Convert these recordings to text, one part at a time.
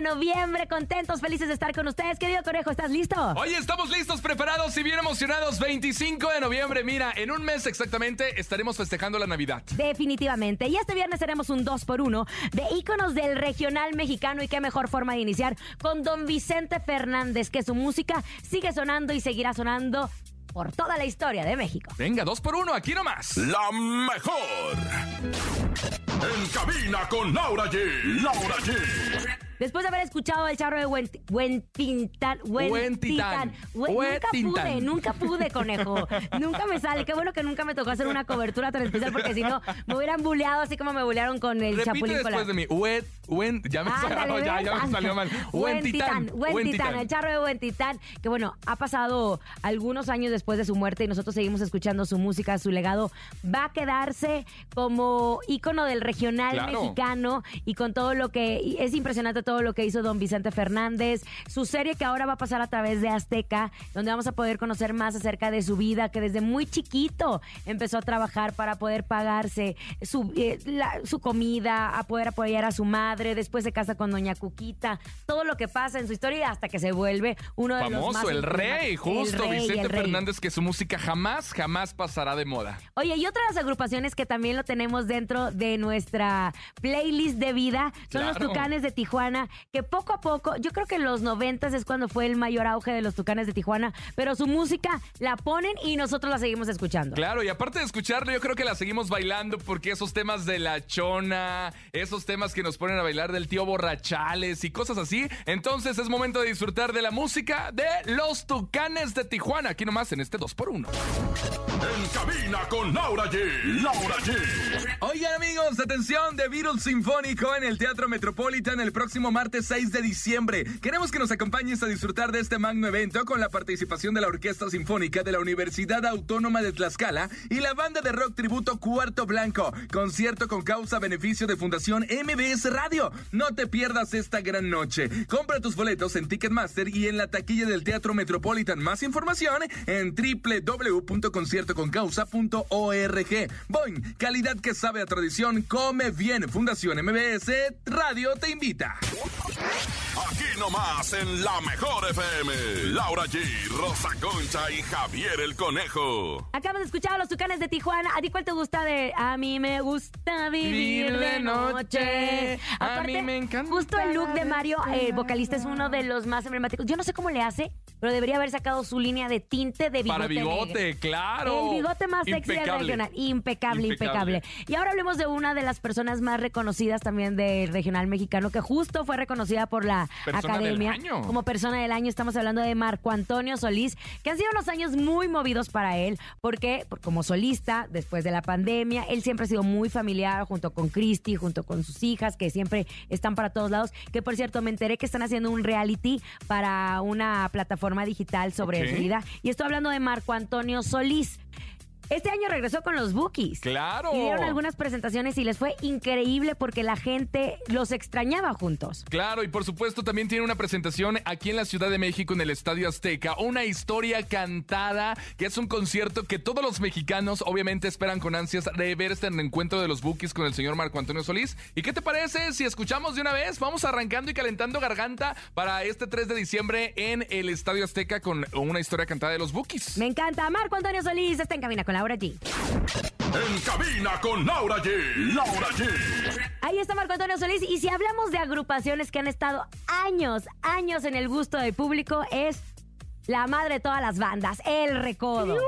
de noviembre. Contentos, felices de estar con ustedes. Querido Conejo, ¿estás listo? Oye, estamos listos, preparados y bien emocionados. 25 de noviembre, mira, en un mes exactamente estaremos festejando la Navidad. Definitivamente. Y este viernes haremos un 2 por 1 de íconos del regional mexicano. Y qué mejor forma de iniciar con don Vicente Fernández, que su música sigue sonando y seguirá sonando por toda la historia de México. Venga, dos por uno, aquí nomás. La mejor. En cabina con Laura G. Laura G. Después de haber escuchado el charro de Huentitán. Hue- Nunca pude, nunca pude, conejo. Nunca me sale. Qué bueno que nunca me tocó hacer una cobertura tan especial porque si no me hubieran buleado así como me bulearon con el Repite Chapulín después Colorado. de mí. Huet, huen- ya me, ya, ¿ves? ya me salió mal. Huentitán, Huentitán. Huentitán, el charro de Huentitán, que bueno, ha pasado algunos años después de su muerte y nosotros seguimos escuchando su música, su legado va a quedarse como ícono del regional Claro. mexicano y con todo lo que es impresionante todo lo que hizo don Vicente Fernández, su serie que ahora va a pasar a través de Azteca, donde vamos a poder conocer más acerca de su vida, que desde muy chiquito empezó a trabajar para poder pagarse su, eh, la- su comida, a poder apoyar a su madre, después se casa con doña Cuquita, todo lo que pasa en su historia hasta que se vuelve uno de los más Famoso, el rey, justo, El rey, Vicente el. Fernández, que su música jamás, jamás pasará de moda. Oye, y otra de las agrupaciones que también lo tenemos dentro de nuestra playlist de vida son los. Tucanes de Tijuana, que poco a poco, yo creo que en los noventas es cuando fue el mayor auge de los Tucanes de Tijuana, pero su música la ponen y nosotros la seguimos escuchando. Claro, y aparte de escucharlo, yo creo que la seguimos bailando porque esos temas de la chona, esos temas que nos ponen a bailar del tío borrachales y cosas así. Entonces es momento de disfrutar de la música de los Tucanes de Tijuana, aquí nomás en este 2x1. En cabina con Laura G. Laura G. Oigan amigos, atención, de Beatles Sinfónico en el Teatro Metropolitan el próximo martes 6 de diciembre. Queremos que nos acompañes a disfrutar de este magno evento con la participación de la Orquesta Sinfónica de la Universidad Autónoma de Tlaxcala y la banda de rock tributo Cuarto Blanco. Concierto con causa beneficio de Fundación MBS Radio. No te pierdas esta gran noche. Compra tus boletos en Ticketmaster y en la taquilla del Teatro Metropolitan. Más información en www.conciertoconcausa.org. Boing, calidad que sabe a tradición, come bien. Fundación MBS Radio te invita. Aquí nomás en la mejor FM. Laura G, Rosa Concha y Javier el Conejo. Acabas de escuchar a los Tucanes de Tijuana. ¿A ti cuál te gusta de A mí me gusta vivir de noche? A mí me encanta Justo el look de Mario, el desvelar. vocalista, es uno de los más emblemáticos. Yo no sé cómo le hace, pero debería haber sacado su línea de tinte de bigote Para bigote, negro. claro. El bigote más sexy del regional. Impecable, impecable, Impecable. Y ahora hablemos de una de las personas más reconocidas también del regional mexicano, que justo fue reconocida por la Persona academia como persona del año. Estamos hablando de Marco Antonio Solís, que han sido unos años muy movidos para él, porque por- como solista, después de la pandemia, él siempre ha sido muy familiar junto con Cristi, junto con sus hijas, que siempre están para todos lados. Que por cierto, me enteré que están haciendo un reality para una plataforma digital sobre su vida. Y estoy hablando de Marco Antonio Solís. Este año regresó con los Bookies. Claro. Y dieron algunas presentaciones y les fue increíble porque la gente los extrañaba juntos. Claro, y por supuesto también tiene una presentación aquí en la Ciudad de México en el Estadio Azteca, una historia cantada, que es un concierto que todos los mexicanos obviamente esperan con ansias de ver este encuentro de los Bookies con el señor Marco Antonio Solís. ¿Y qué te parece si escuchamos de una vez? Vamos arrancando y calentando garganta para este 3 de diciembre en el Estadio Azteca con una historia cantada de los Bookies. Me encanta. Marco Antonio Solís está en cabina con Laura G. En cabina con Laura G. Laura G. Ahí está Marco Antonio Solís. Y si hablamos de agrupaciones que han estado años, años en el gusto del público, es la madre de todas las bandas, El Recodo.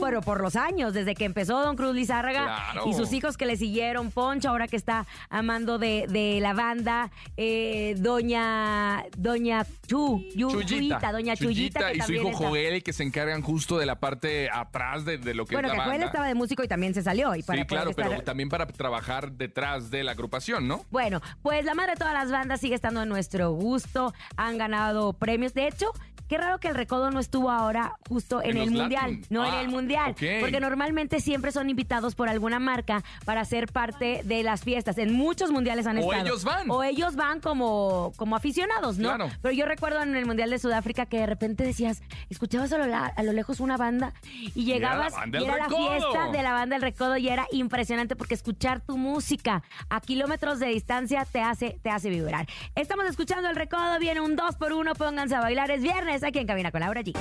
Pero por los años, desde que empezó Don Cruz Lizárraga Claro. y sus hijos que le siguieron, Poncho, ahora que está amando de, de la banda, eh, Doña Doña Chu, Yu- Chuyita, Doña Chuyita, que y su hijo está- Joel que se encargan justo de la parte atrás de, de lo que Bueno, es que la Joel banda. estaba de músico y también se salió. Y para sí, claro, estar- pero también para trabajar detrás de la agrupación, ¿no? Bueno, pues la madre de todas las bandas sigue estando en nuestro gusto. Han ganado premios. De hecho, qué raro que el Recodo no estuvo ahora justo en, En el Mundial. Latin. No, Ah, en el Mundial. Porque normalmente siempre son invitados por alguna marca para ser parte de las fiestas. En muchos mundiales han O estado. ellos van. O ellos van como, como aficionados, ¿no? Claro. Pero yo recuerdo en el Mundial de Sudáfrica que de repente decías, escuchabas a lo, la- a lo lejos una banda y era la llegabas y era la fiesta de la banda El Recodo y era impresionante porque escuchar tu música a kilómetros de distancia te hace, te hace vibrar. Estamos escuchando El Recodo, viene un 2 por 1 pónganse a bailar, es viernes aquí en Cabina con Laura G.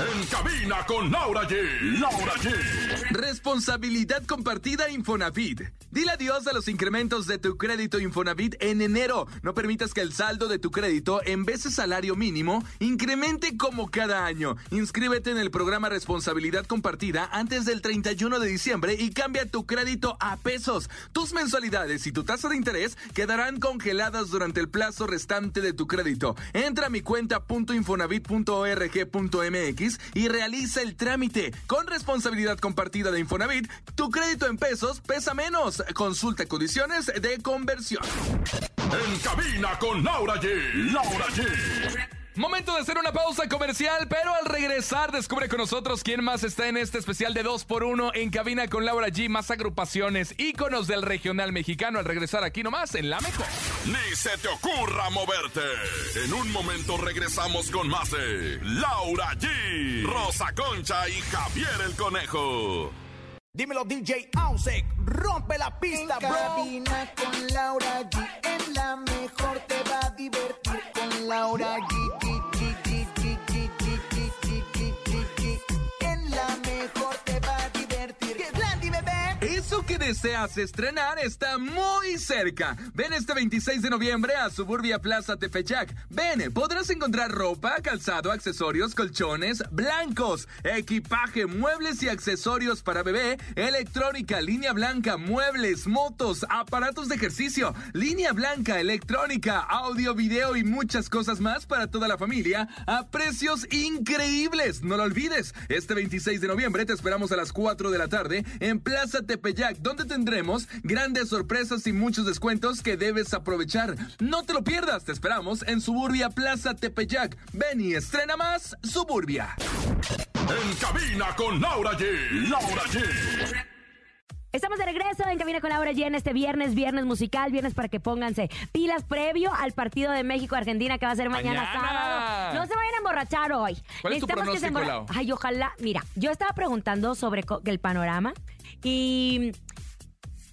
En cabina con Laura G. Laura G. Responsabilidad compartida Infonavit. Dile adiós a los incrementos de tu crédito Infonavit en enero. No permitas que el saldo de tu crédito, en vez de salario mínimo, incremente como cada año. Inscríbete en el programa Responsabilidad Compartida antes del 31 de diciembre y cambia tu crédito a pesos. Tus mensualidades y tu tasa de interés quedarán congeladas durante el plazo restante de tu crédito. Entra a mi cuenta y realiza el trámite. Con responsabilidad compartida de Infonavit, tu crédito en pesos pesa menos. Consulta condiciones de conversión. En cabina con Laura G. Laura G. Momento de hacer una pausa comercial, pero al regresar descubre con nosotros quién más está en este especial de 2x1 en cabina con Laura G, más agrupaciones, íconos del regional mexicano al regresar aquí nomás en La Mejor. Ni se te ocurra moverte. En un momento regresamos con más de Laura G, Rosa Concha y Javier el Conejo. Dímelo DJ Ausek, rompe la pista, En bro. cabina con Laura G. En la mejor te va a divertir Laura Gui, deseas estrenar está muy cerca. Ven este 26 de noviembre a Suburbia Plaza Tefechac. Ven, podrás encontrar ropa, calzado, accesorios, colchones, blancos, equipaje, muebles y accesorios para bebé, electrónica, línea blanca, muebles, motos, aparatos de ejercicio, línea blanca, electrónica, audio, video y muchas cosas más para toda la familia a precios increíbles. No lo olvides, este 26 de noviembre te esperamos a las 4 de la tarde en Plaza Tepeyac, donde tendremos grandes sorpresas y muchos descuentos que debes aprovechar. No te lo pierdas, te esperamos en Suburbia Plaza Tepeyac. Ven y estrena más Suburbia. En cabina con Laura G. Laura G. Estamos de regreso en Cabina con Laura G en este viernes, viernes musical, viernes para que pónganse pilas previo al partido de México-Argentina que va a ser mañana, Mañana. sábado. No se vayan a emborrachar hoy. ¿Cuál es tu Necesitamos que se pronóstico, emborra-? Ay, ojalá. Mira, yo estaba preguntando sobre el panorama y...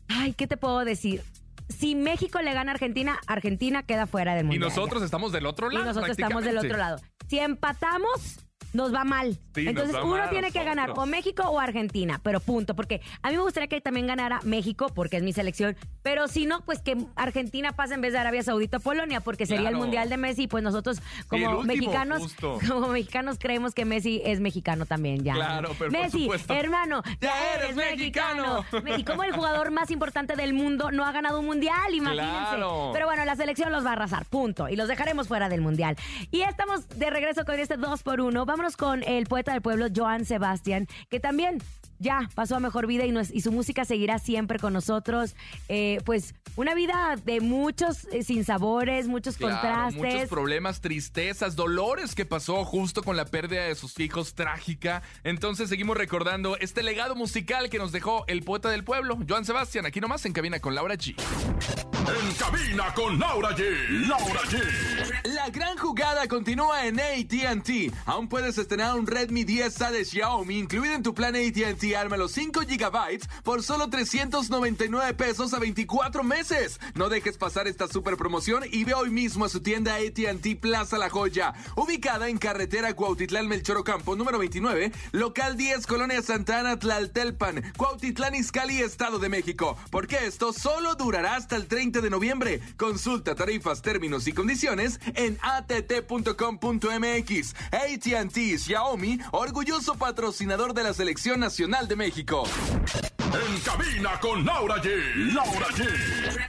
Ay, ¿qué te puedo decir? Si México le gana a Argentina, Argentina queda fuera del Y mundial. nosotros estamos del otro Y lado. nosotros estamos del otro lado. Si empatamos, nos va mal. Sí, Entonces va uno mal tiene que ganar o. México o Argentina, pero punto. Porque a mí me gustaría que también ganara México, porque es mi selección, Pero si no, pues que Argentina pase en vez de Arabia Saudita Polonia, porque sería el. Mundial de Messi, pues nosotros como último, mexicanos, justo. como mexicanos creemos que Messi es mexicano también ya. Claro, pero Messi, hermano, ya, Ya eres eres mexicano. mexicano. Y como el jugador más importante del mundo no ha ganado un mundial, imagínense. Claro. Pero bueno, la selección los va a arrasar, punto. Y los dejaremos fuera del mundial. Y estamos de regreso con este 2 por 1 Vámonos con el poeta del pueblo, Joan Sebastián, que también ya pasó a mejor vida y, nos- y su música seguirá siempre con nosotros. Eh, pues una vida de muchos eh, sinsabores, muchos Claro, contrastes. muchos problemas, tristezas, dolores que pasó justo con la pérdida de sus hijos trágica. Entonces seguimos recordando este legado musical que nos dejó el poeta del pueblo, Joan Sebastián, aquí nomás en cabina con Laura G. En cabina con Laura G. Laura G. La gran jugada continúa en ATT. Aún puedes estrenar un Redmi 10A de Xiaomi incluido en tu plan ATT. Arma los 5 GB por solo 399 pesos a 24 meses. No dejes pasar esta super promoción y ve hoy mismo a su tienda ATT Plaza La Joya, ubicada en carretera Cuautitlán Melchor Ocampo, número 29, local 10, Colonia Santana, Tlaltelpan, Cuautitlán Izcalli, Estado de México. Porque esto solo durará hasta el 30 de noviembre. Consulta tarifas, términos y condiciones en att.com.mx. ATT Xiaomi, orgulloso patrocinador de la Selección Nacional de México. En cabina con Laura G. Laura G.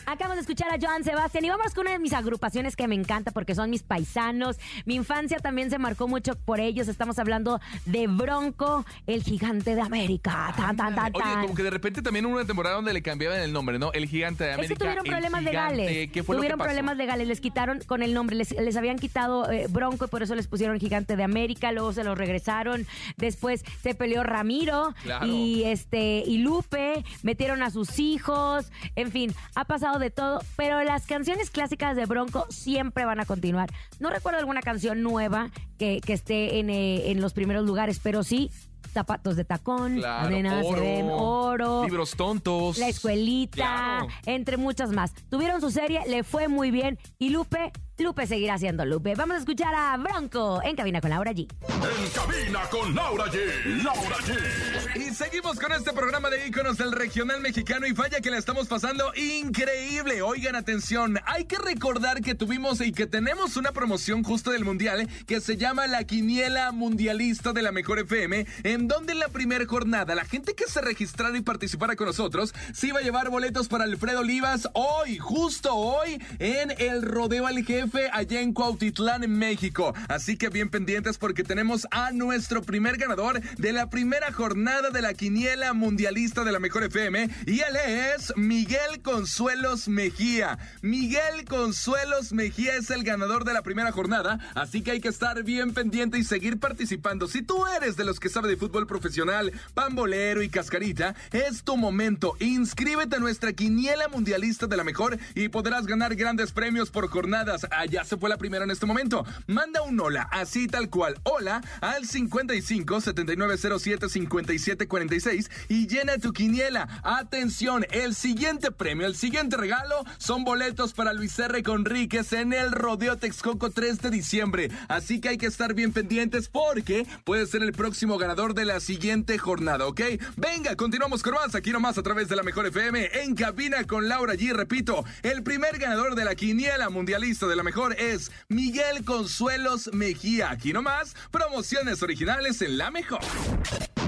Acabamos de escuchar a Joan Sebastián y vamos con una de mis agrupaciones que me encanta porque son mis paisanos. Mi infancia también se marcó mucho por ellos. Estamos hablando de Bronco, el gigante de América. Tan, tan, tan, Oye, tan. como que de repente también hubo una temporada donde le cambiaban el nombre, ¿no? El gigante de Es América. que tuvieron problemas gigante. legales. ¿Qué fue tuvieron lo que pasó? problemas legales. Les quitaron con el nombre. Les, les habían quitado eh, Bronco y por eso les pusieron Gigante de América. Luego se lo regresaron. Después se peleó Ramiro Claro. Y este y Lupe. Metieron a sus hijos. En fin, ha pasado de todo. Pero las canciones clásicas de Bronco siempre van a continuar. No recuerdo alguna canción nueva que, que esté en, eh, en los primeros lugares, pero sí. Zapatos de tacón, Claro, oro, ven, oro, Libros tontos. la escuelita, Claro. entre muchas más. Tuvieron su serie, le fue muy bien. Y Lupe, Lupe seguirá siendo Lupe. Vamos a escuchar a Bronco en cabina con Laura G. En cabina con Laura G. Laura G. Y seguimos con este programa de íconos del regional mexicano y vaya que la estamos pasando increíble. Oigan, atención, hay que recordar que tuvimos y que tenemos una promoción justo del Mundial que se llama la Quiniela Mundialista de la Mejor FM, en donde en la primera jornada la gente que se registrara y participara con nosotros se iba a llevar boletos para Alfredo Olivas hoy, justo hoy, en el Rodeo al Jefe allá en Cuautitlán, en México. Así que bien pendientes porque tenemos a nuestro primer ganador de la primera jornada de la Quiniela Mundialista de la Mejor FM y él es Miguel Consuelos Mejía. Miguel Consuelos Mejía es el ganador de la primera jornada, así que hay que estar bien pendiente y seguir participando. Si tú eres de los que sabe de fútbol profesional, pambolero y cascarita, es tu momento. Inscríbete a nuestra Quiniela Mundialista de la Mejor y podrás ganar grandes premios por jornadas. Allá se fue la primera en este momento. Manda un hola, así tal cual. Hola al 55 7907 57 46 y llena tu quiniela. Atención, el siguiente premio, el siguiente regalo son boletos para Luis R. Conríquez en el Rodeo Texcoco 3 de diciembre. Así que hay que estar bien pendientes porque puede ser el próximo ganador de la siguiente jornada, ¿ok? Venga, continuamos con más aquí nomás a través de la Mejor FM en cabina con Laura G. Repito, el primer ganador de la quiniela mundialista de la Mejor es Miguel Consuelos Mejía. Aquí nomás, promociones originales en la Mejor.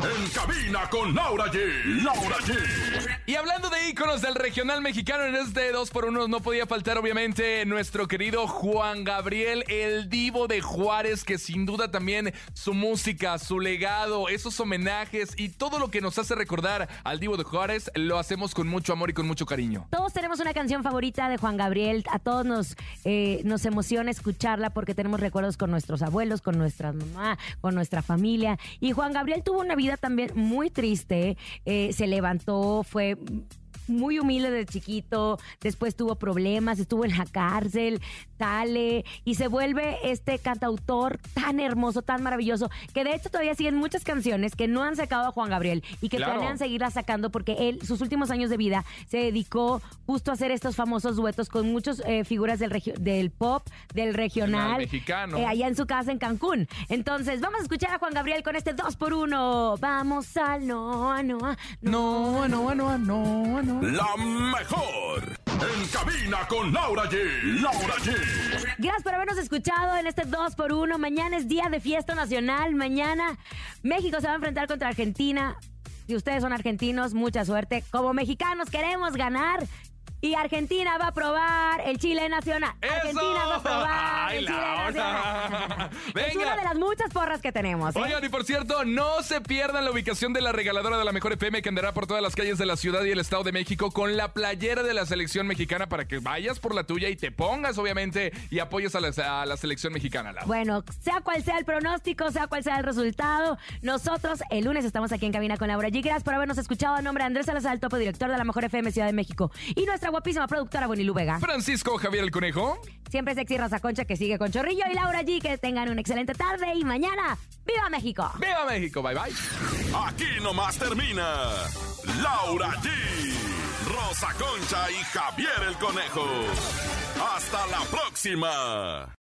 En cabina con Laura G. Laura G. Y hablando de íconos del regional mexicano, en este 2x1 no podía faltar obviamente nuestro querido Juan Gabriel, el divo de Juárez, que sin duda también su música, su legado, esos homenajes y todo lo que nos hace recordar al divo de Juárez, lo hacemos con mucho amor y con mucho cariño. Todos tenemos una canción favorita de Juan Gabriel. A todos nos, eh, nos emociona escucharla porque tenemos recuerdos con nuestros abuelos, con nuestra mamá, con nuestra familia. Y Juan Gabriel tuvo una vida también muy triste. Eh, se levantó, fue muy humilde de chiquito, después tuvo problemas, estuvo en la cárcel, tale, y se vuelve este cantautor tan hermoso, tan maravilloso, que de hecho todavía siguen muchas canciones que no han sacado a Juan Gabriel y que Claro. planean seguirlas sacando porque él, sus últimos años de vida, se dedicó justo a hacer estos famosos duetos con muchas figuras del, pop, del regional, mexicano. eh, allá en su casa en Cancún. Entonces, vamos a escuchar a Juan Gabriel con este 2 por 1 Vamos al no, no, no. No, no, no, no, no. La mejor. cabina con Laura G. Laura G. Gracias por habernos escuchado en este 2 por 1 Mañana es día de fiesta nacional. Mañana México se va a enfrentar contra Argentina. Si ustedes son argentinos, mucha suerte. Como mexicanos queremos ganar. Y Argentina va a probar el Chile Nacional. ¡Eso! Argentina va a probar ¡Ay, el Chile! Nacional. Es una de las muchas porras que tenemos. ¿eh? Oigan, y por cierto, no se pierdan la ubicación de la regaladora de la Mejor FM que andará por todas las calles de la ciudad y el Estado de México con la playera de la selección mexicana para que vayas por la tuya y te pongas, obviamente, y apoyes a la, a la selección mexicana. Bueno, sea cual sea el pronóstico, sea cual sea el resultado, nosotros el lunes estamos aquí en cabina con Laura G. Gracias por habernos escuchado. A nombre de Andrés Salazar, el topo director de la Mejor FM Ciudad de México. Y nuestra guapísima productora Bonilú Vega. Francisco Javier el Conejo. Siempre sexy Rosa Concha que sigue con Chorrillo y Laura G. Que tengan una excelente tarde y mañana, ¡Viva México! ¡Viva México! Bye bye. Aquí nomás termina Laura G, Rosa Concha y Javier el Conejo. Hasta la próxima.